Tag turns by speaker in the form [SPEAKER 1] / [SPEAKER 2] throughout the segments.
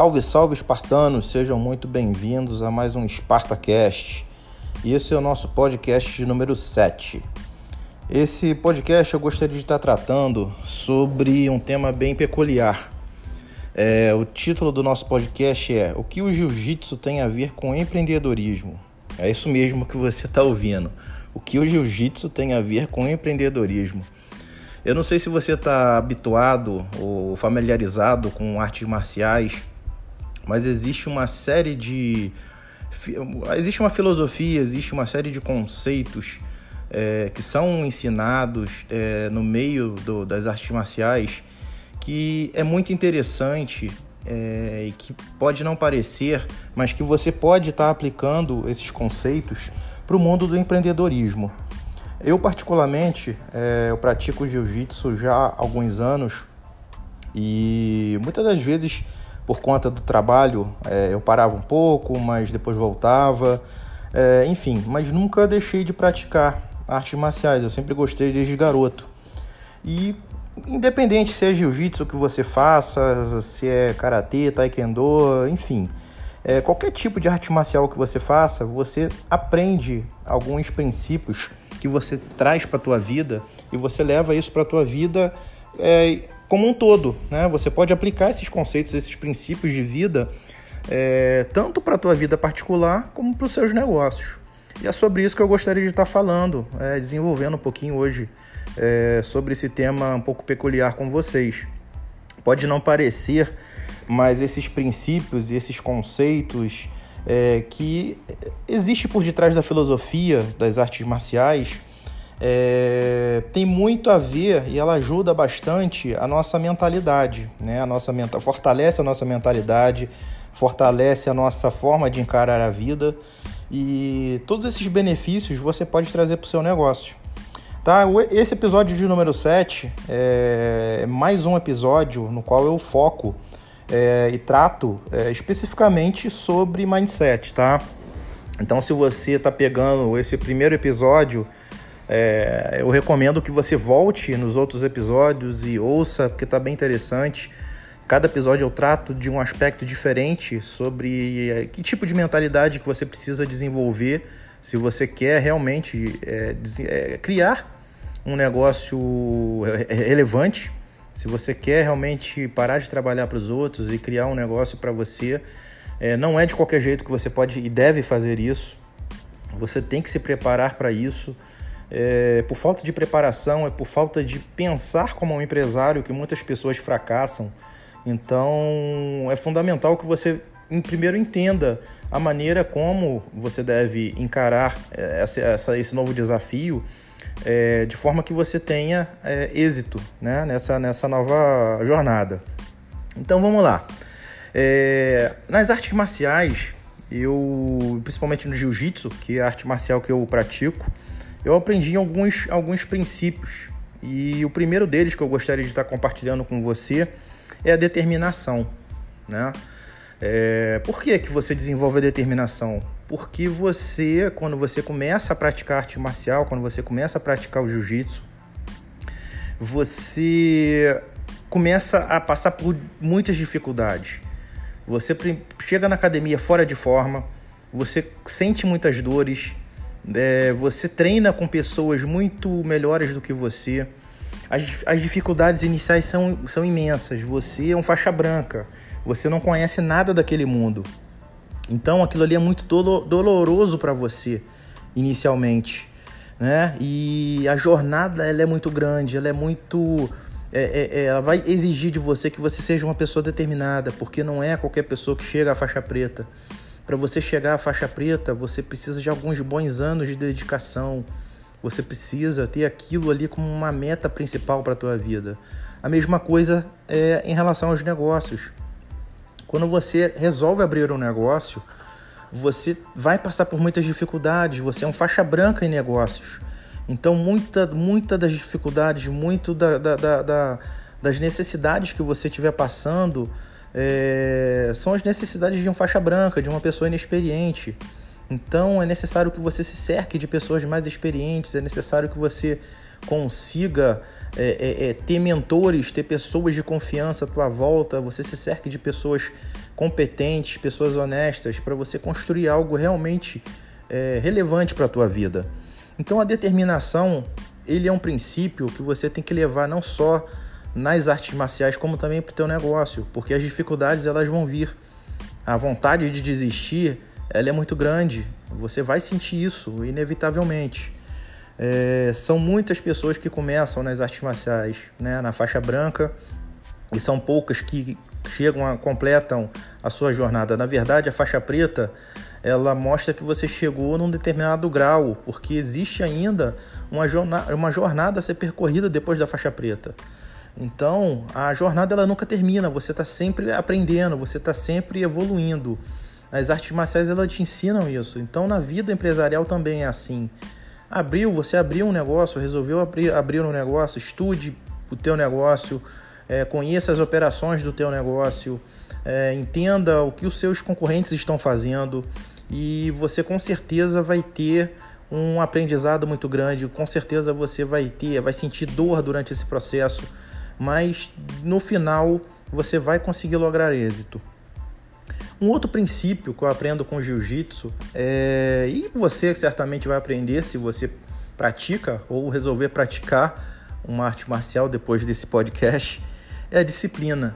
[SPEAKER 1] Salve, salve espartanos, sejam muito bem-vindos a mais um SpartaCast. E esse é o nosso podcast de número 7. Esse podcast eu gostaria de estar tratando sobre um tema bem peculiar. É, o título do nosso podcast é O que o jiu-jitsu tem a ver com empreendedorismo? É isso mesmo que você está ouvindo. O que o jiu-jitsu tem a ver com empreendedorismo? Eu não sei se você está habituado ou familiarizado com artes marciais, mas existe uma série de. Existe uma filosofia, existe uma série de conceitos é, que são ensinados é, no meio do, das artes marciais que é muito interessante é, e que pode não parecer, mas que você pode estar tá aplicando esses conceitos para o mundo do empreendedorismo. Eu, particularmente, é, eu pratico jiu-jitsu já há alguns anos e muitas das vezes, por conta do trabalho, é, eu parava um pouco, mas depois voltava, é, enfim, mas nunca deixei de praticar artes marciais, eu sempre gostei desde garoto. E independente se é jiu-jitsu que você faça, se é karatê, taekwondo, enfim, é, qualquer tipo de arte marcial que você faça, você aprende alguns princípios que você traz para tua vida e você leva isso para tua vida é, como um todo. Né? Você pode aplicar esses conceitos, esses princípios de vida, é, tanto para a tua vida particular como para os seus negócios. E é sobre isso que eu gostaria de estar falando, é, desenvolvendo um pouquinho hoje é, sobre esse tema um pouco peculiar com vocês. Pode não parecer, mas esses princípios e esses conceitos é, que existe por detrás da filosofia das artes marciais é, tem muito a ver e ela ajuda bastante a nossa mentalidade, né? A nossa menta fortalece a nossa mentalidade, fortalece a nossa forma de encarar a vida e todos esses benefícios você pode trazer para o seu negócio. Tá? Esse episódio de número 7 é mais um episódio no qual eu foco é, e trato é, especificamente sobre mindset, tá? Então, se você está pegando esse primeiro episódio, é, eu recomendo que você volte nos outros episódios e ouça, porque está bem interessante. Cada episódio eu trato de um aspecto diferente sobre é, que tipo de mentalidade que você precisa desenvolver se você quer realmente é, é, criar um negócio relevante se você quer realmente parar de trabalhar para os outros e criar um negócio para você, é, não é de qualquer jeito que você pode e deve fazer isso. Você tem que se preparar para isso. É, por falta de preparação, é por falta de pensar como um empresário que muitas pessoas fracassam. Então, é fundamental que você, primeiro, entenda a maneira como você deve encarar é, essa, essa, esse novo desafio é, de forma que você tenha é, êxito né, nessa, nessa nova jornada. Então vamos lá. É, nas artes marciais, eu, principalmente no jiu-jitsu, que é a arte marcial que eu pratico, eu aprendi alguns, alguns princípios. E o primeiro deles que eu gostaria de estar compartilhando com você é a determinação. Né? É, por que, que você desenvolve a determinação? Porque você, quando você começa a praticar arte marcial, quando você começa a praticar o jiu-jitsu, você começa a passar por muitas dificuldades. Você chega na academia fora de forma, você sente muitas dores, é, você treina com pessoas muito melhores do que você. As, as dificuldades iniciais são, são imensas. Você é um faixa branca, você não conhece nada daquele mundo. Então aquilo ali é muito doloroso para você inicialmente, né? E a jornada ela é muito grande, ela é muito é, é, é, ela vai exigir de você que você seja uma pessoa determinada, porque não é qualquer pessoa que chega à faixa preta. Para você chegar à faixa preta, você precisa de alguns bons anos de dedicação. Você precisa ter aquilo ali como uma meta principal para a tua vida. A mesma coisa é em relação aos negócios. Quando você resolve abrir um negócio, você vai passar por muitas dificuldades, você é um faixa branca em negócios. Então, muita, muita das dificuldades, muito da, da, da, da das necessidades que você estiver passando é, são as necessidades de um faixa branca, de uma pessoa inexperiente. Então é necessário que você se cerque de pessoas mais experientes, é necessário que você consiga é, é, é, ter mentores, ter pessoas de confiança à tua volta, você se cerque de pessoas competentes, pessoas honestas, para você construir algo realmente é, relevante para a tua vida. Então a determinação, ele é um princípio que você tem que levar não só nas artes marciais, como também para o teu negócio, porque as dificuldades elas vão vir. A vontade de desistir, ela é muito grande. Você vai sentir isso, inevitavelmente. É, são muitas pessoas que começam nas artes marciais, né, na faixa branca, e são poucas que chegam a completam a sua jornada. Na verdade, a faixa preta ela mostra que você chegou num determinado grau, porque existe ainda uma jornada, uma jornada a ser percorrida depois da faixa preta. Então, a jornada ela nunca termina, você está sempre aprendendo, você está sempre evoluindo. As artes marciais elas te ensinam isso. Então, na vida empresarial também é assim. Abriu, você abriu um negócio, resolveu abrir, abrir um negócio, estude o teu negócio, é, conheça as operações do teu negócio, é, entenda o que os seus concorrentes estão fazendo e você com certeza vai ter um aprendizado muito grande, com certeza você vai ter, vai sentir dor durante esse processo, mas no final você vai conseguir lograr êxito. Um outro princípio que eu aprendo com jiu-jitsu, é, e você certamente vai aprender se você pratica ou resolver praticar uma arte marcial depois desse podcast, é a disciplina.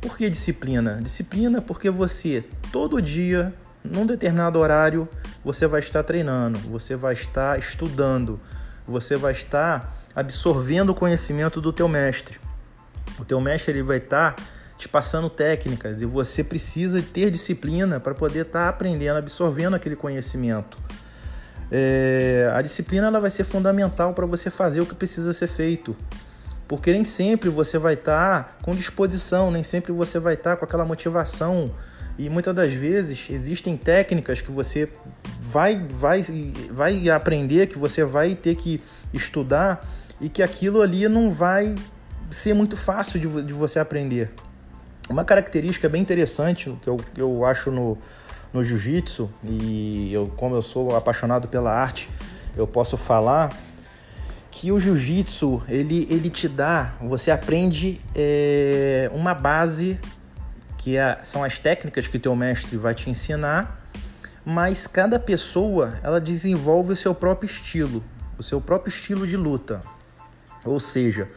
[SPEAKER 1] Por que disciplina? Disciplina porque você, todo dia, num determinado horário, você vai estar treinando, você vai estar estudando, você vai estar absorvendo o conhecimento do teu mestre. O teu mestre ele vai estar te passando técnicas e você precisa ter disciplina para poder estar tá aprendendo, absorvendo aquele conhecimento. É, a disciplina ela vai ser fundamental para você fazer o que precisa ser feito, porque nem sempre você vai estar tá com disposição, nem sempre você vai estar tá com aquela motivação e muitas das vezes existem técnicas que você vai, vai, vai aprender, que você vai ter que estudar e que aquilo ali não vai ser muito fácil de, de você aprender. Uma característica bem interessante que eu, que eu acho no, no jiu-jitsu, e eu, como eu sou apaixonado pela arte, eu posso falar que o jiu-jitsu ele, ele te dá, você aprende é, uma base que é, são as técnicas que teu mestre vai te ensinar, mas cada pessoa ela desenvolve o seu próprio estilo, o seu próprio estilo de luta. Ou seja,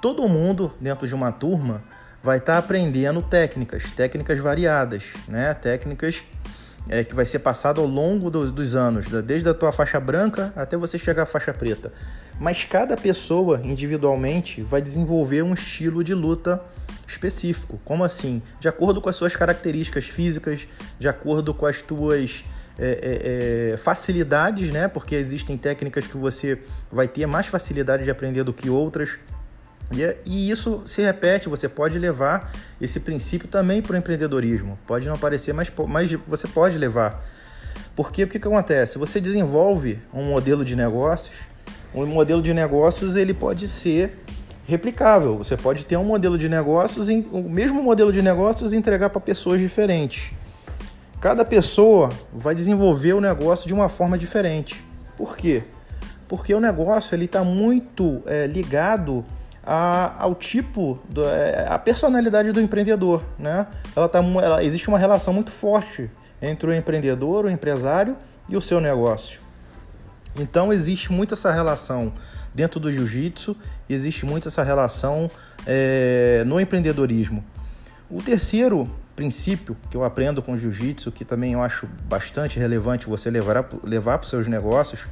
[SPEAKER 1] todo mundo dentro de uma turma vai estar tá aprendendo técnicas, técnicas variadas, né? Técnicas é, que vai ser passado ao longo do, dos anos, desde a tua faixa branca até você chegar à faixa preta. Mas cada pessoa individualmente vai desenvolver um estilo de luta específico. Como assim? De acordo com as suas características físicas, de acordo com as tuas é, é, é facilidades, né? Porque existem técnicas que você vai ter mais facilidade de aprender do que outras. E, e isso se repete, você pode levar esse princípio também para o empreendedorismo. Pode não parecer, mas, mas você pode levar. Porque o que, que acontece? Você desenvolve um modelo de negócios, um modelo de negócios ele pode ser replicável. Você pode ter um modelo de negócios, o mesmo modelo de negócios entregar para pessoas diferentes. Cada pessoa vai desenvolver o negócio de uma forma diferente. Por quê? Porque o negócio ele está muito é, ligado a, ao tipo, do, é, a personalidade do empreendedor. Né? Ela tá, ela, existe uma relação muito forte entre o empreendedor, o empresário e o seu negócio. Então existe muito essa relação dentro do jiu-jitsu, existe muito essa relação é, no empreendedorismo. O terceiro princípio que eu aprendo com jiu-jitsu, que também eu acho bastante relevante você levar, levar para os seus negócios,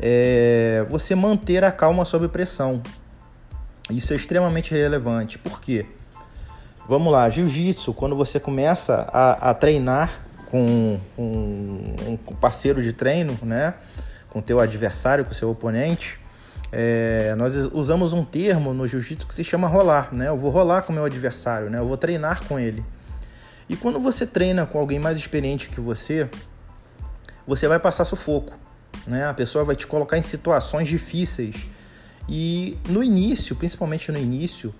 [SPEAKER 1] é você manter a calma sob pressão. Isso é extremamente relevante. Por quê? Vamos lá, jiu-jitsu, quando você começa a, a treinar com, um parceiro de treino, né? com teu adversário, com seu oponente, é, nós usamos um termo no jiu-jitsu que se chama rolar. Né? Eu vou rolar com meu adversário, né? eu vou treinar com ele. E quando você treina com alguém mais experiente que você, você vai passar sufoco. Né? A pessoa vai te colocar em situações difíceis e no início, principalmente no início,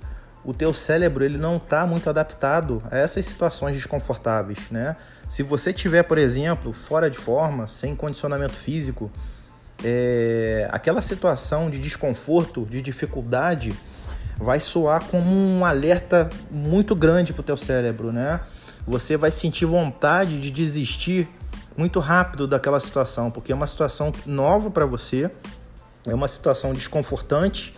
[SPEAKER 1] o teu cérebro ele não está muito adaptado a essas situações desconfortáveis, né? Se você tiver, por exemplo, fora de forma, sem condicionamento físico, é, aquela situação de desconforto, de dificuldade, vai soar como um alerta muito grande para o teu cérebro, né? Você vai sentir vontade de desistir muito rápido daquela situação, porque é uma situação nova para você, é uma situação desconfortante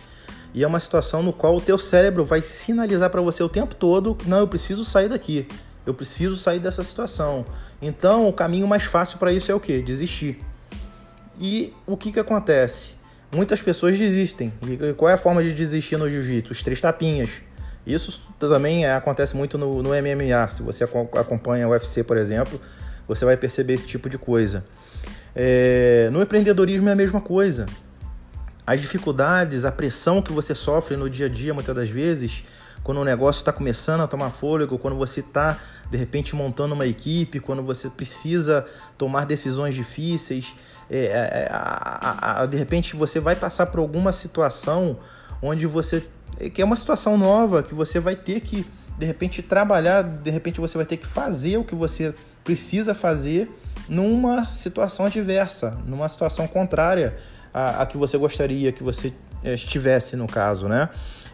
[SPEAKER 1] e é uma situação no qual o teu cérebro vai sinalizar para você o tempo todo, não, eu preciso sair daqui, eu preciso sair dessa situação. Então, o caminho mais fácil para isso é o que? Desistir. E o que que acontece? Muitas pessoas desistem. E qual é a forma de desistir no jiu-jitsu? Os três tapinhas. Isso também é, acontece muito no, no MMA. Se você acompanha o UFC, por exemplo, você vai perceber esse tipo de coisa. É, no empreendedorismo é a mesma coisa. As dificuldades, a pressão que você sofre no dia a dia, muitas das vezes, quando o negócio está começando a tomar fôlego, quando você está, de repente, montando uma equipe, quando você precisa tomar decisões difíceis, é, é, a, a, a, de repente você vai passar por alguma situação onde você. Que é uma situação nova, que você vai ter que, de repente, trabalhar, de repente você vai ter que fazer o que você precisa fazer numa situação adversa, numa situação contrária à, à que você gostaria que você é, estivesse no caso, né?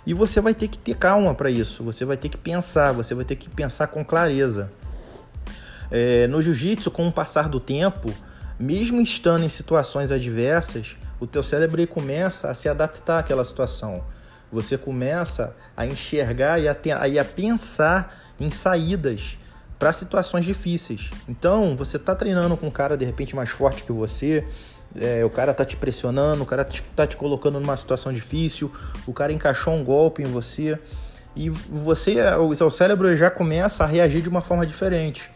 [SPEAKER 1] E você vai ter que ter calma para isso, você vai ter que pensar, você vai ter que pensar com clareza. É, no jiu-jitsu, com o passar do tempo, mesmo estando em situações adversas, o teu cérebro começa a se adaptar àquela situação. Você começa a enxergar e a, a pensar em saídas para situações difíceis. Então, você está treinando com um cara de repente mais forte que você, é, o cara tá te pressionando, o cara tá te, colocando numa situação difícil, o cara encaixou um golpe em você e você, o seu cérebro já começa a reagir de uma forma diferente.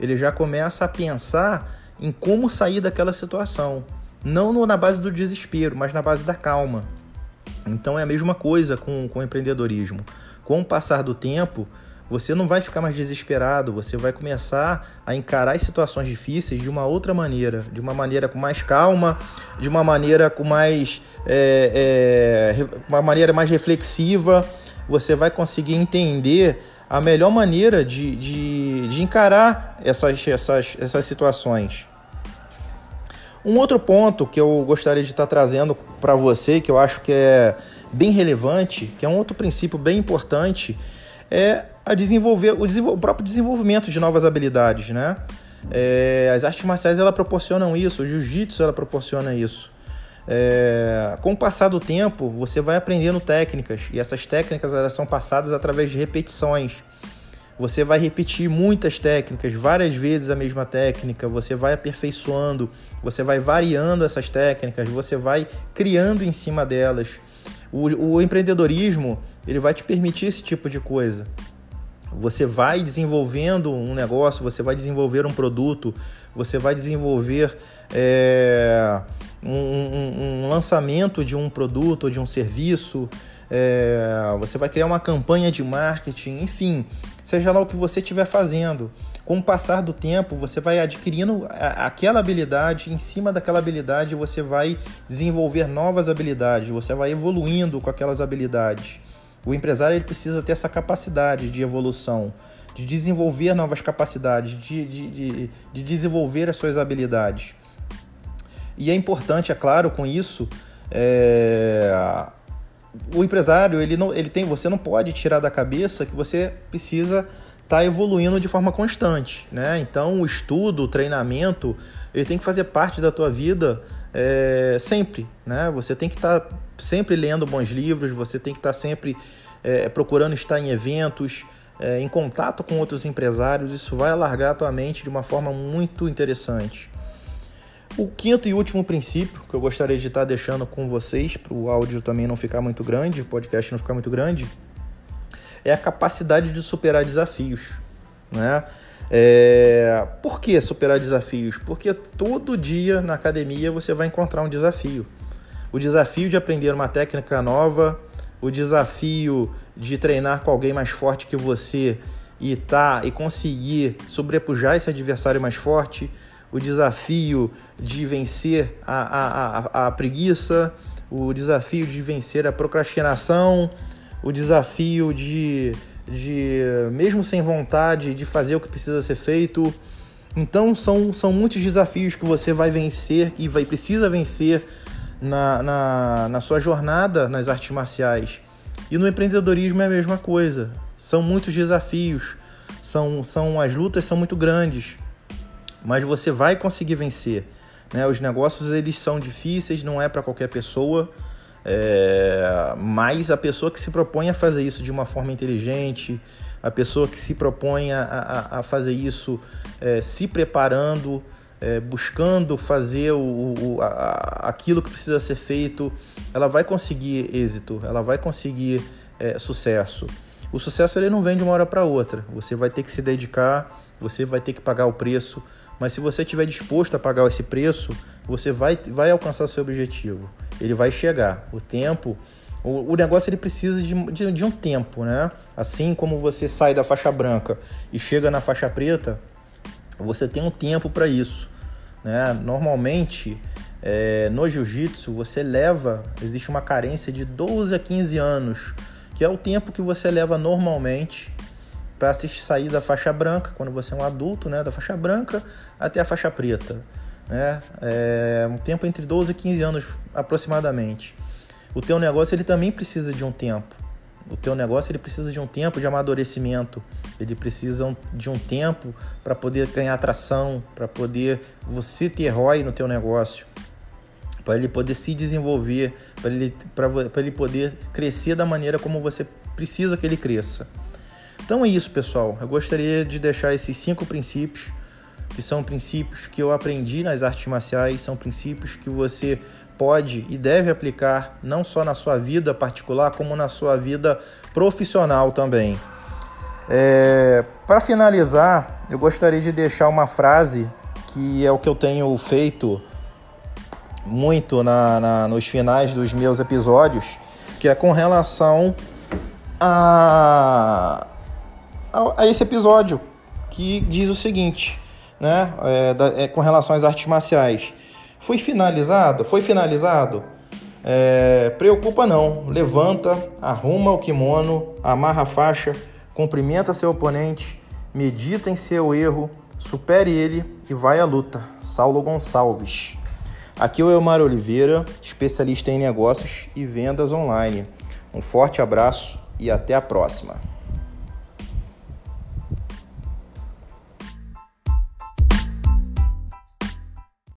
[SPEAKER 1] Ele já começa a pensar em como sair daquela situação, não na base do desespero, mas na base da calma. Então é a mesma coisa com, com o empreendedorismo. Com o passar do tempo, você não vai ficar mais desesperado, você vai começar a encarar as situações difíceis de uma outra maneira, de uma maneira com mais calma, de uma maneira com mais. É, é, uma maneira mais reflexiva. Você vai conseguir entender a melhor maneira de, de, de encarar essas, essas, essas situações. Um outro ponto que eu gostaria de estar trazendo para você, que eu acho que é bem relevante, que é um outro princípio bem importante, é a desenvolver o, o próprio desenvolvimento de novas habilidades, né? É, as artes marciais ela proporcionam isso, o jiu-jitsu ela proporciona isso. É, com o passar do tempo, você vai aprendendo técnicas e essas técnicas elas são passadas através de repetições. Você vai repetir muitas técnicas, várias vezes a mesma técnica, você vai aperfeiçoando, você vai variando essas técnicas, você vai criando em cima delas. O, o empreendedorismo ele vai te permitir esse tipo de coisa. Você vai desenvolvendo um negócio, você vai desenvolver um produto, você vai desenvolver é, um, um, um, lançamento de um produto ou de um serviço, é, você vai criar uma campanha de marketing, enfim, seja lá o que você estiver fazendo. Com o passar do tempo, você vai adquirindo aquela habilidade, em cima daquela habilidade, você vai desenvolver novas habilidades, você vai evoluindo com aquelas habilidades. O empresário ele precisa ter essa capacidade de evolução, de desenvolver novas capacidades, de, de, de, de desenvolver as suas habilidades. E é importante, é claro, com isso, é... o empresário ele não, ele tem, você não pode tirar da cabeça que você precisa estar tá evoluindo de forma constante, né? Então o estudo, o treinamento, ele tem que fazer parte da tua vida é, sempre, né? Você tem que estar tá sempre lendo bons livros, você tem que estar tá sempre é, procurando estar em eventos, é, em contato com outros empresários. Isso vai alargar a tua mente de uma forma muito interessante. O quinto e último princípio que eu gostaria de estar deixando com vocês, para o áudio também não ficar muito grande, o podcast não ficar muito grande, é a capacidade de superar desafios. Né? É... Por que superar desafios? Porque todo dia na academia você vai encontrar um desafio. O desafio de aprender uma técnica nova, o desafio de treinar com alguém mais forte que você e tá e conseguir sobrepujar esse adversário mais forte, o desafio de vencer a, a, a, a preguiça, o desafio de vencer a procrastinação, o desafio de, de, mesmo sem vontade, de fazer o que precisa ser feito. Então são, são muitos desafios que você vai vencer e vai precisa vencer na, na, na sua jornada nas artes marciais. E no empreendedorismo é a mesma coisa. São muitos desafios, são, são as lutas são muito grandes, mas você vai conseguir vencer. Né? Os negócios eles são difíceis, não é para qualquer pessoa. É, mas a pessoa que se propõe a fazer isso de uma forma inteligente, a pessoa que se propõe a, a, a fazer isso é, se preparando, é, buscando fazer o, o a, aquilo que precisa ser feito, ela vai conseguir êxito, ela vai conseguir é, sucesso. O sucesso ele não vem de uma hora para outra. Você vai ter que se dedicar, você vai ter que pagar o preço, mas se você estiver disposto a pagar esse preço, você vai, vai alcançar seu objetivo ele vai chegar. O tempo, o, negócio ele precisa de, de, de, um tempo, né? Assim como você sai da faixa branca e chega na faixa preta, você tem um tempo para isso, né? Normalmente, é, no jiu-jitsu, você leva, existe uma carência de 12 a 15 anos, que é o tempo que você leva normalmente para sair da faixa branca, quando você é um adulto, né? Da faixa branca até a faixa preta né? É um tempo entre 12 e 15 anos aproximadamente. O teu negócio ele também precisa de um tempo. O teu negócio ele precisa de um tempo de amadurecimento. Ele precisa de um tempo para poder ganhar atração, para poder você ter ROI no teu negócio, para ele poder se desenvolver, para ele, ele poder crescer da maneira como você precisa que ele cresça. Então é isso, pessoal. Eu gostaria de deixar esses cinco princípios que são princípios que eu aprendi nas artes marciais, são princípios que você pode e deve aplicar não só na sua vida particular, como na sua vida profissional também. É, Para finalizar, eu gostaria de deixar uma frase que é o que eu tenho feito muito na, na, nos finais dos meus episódios, que é com relação a, a, a esse episódio, que diz o seguinte: né, é, da, é, com relação às artes marciais. Foi finalizado? Foi finalizado? É, preocupa não. Levanta, arruma o kimono, amarra a faixa, cumprimenta seu oponente, medita em seu erro, supere ele e vai à luta. Saulo Gonçalves. Aqui é o Elmar Oliveira, especialista em negócios e vendas online. Um forte abraço e até a próxima.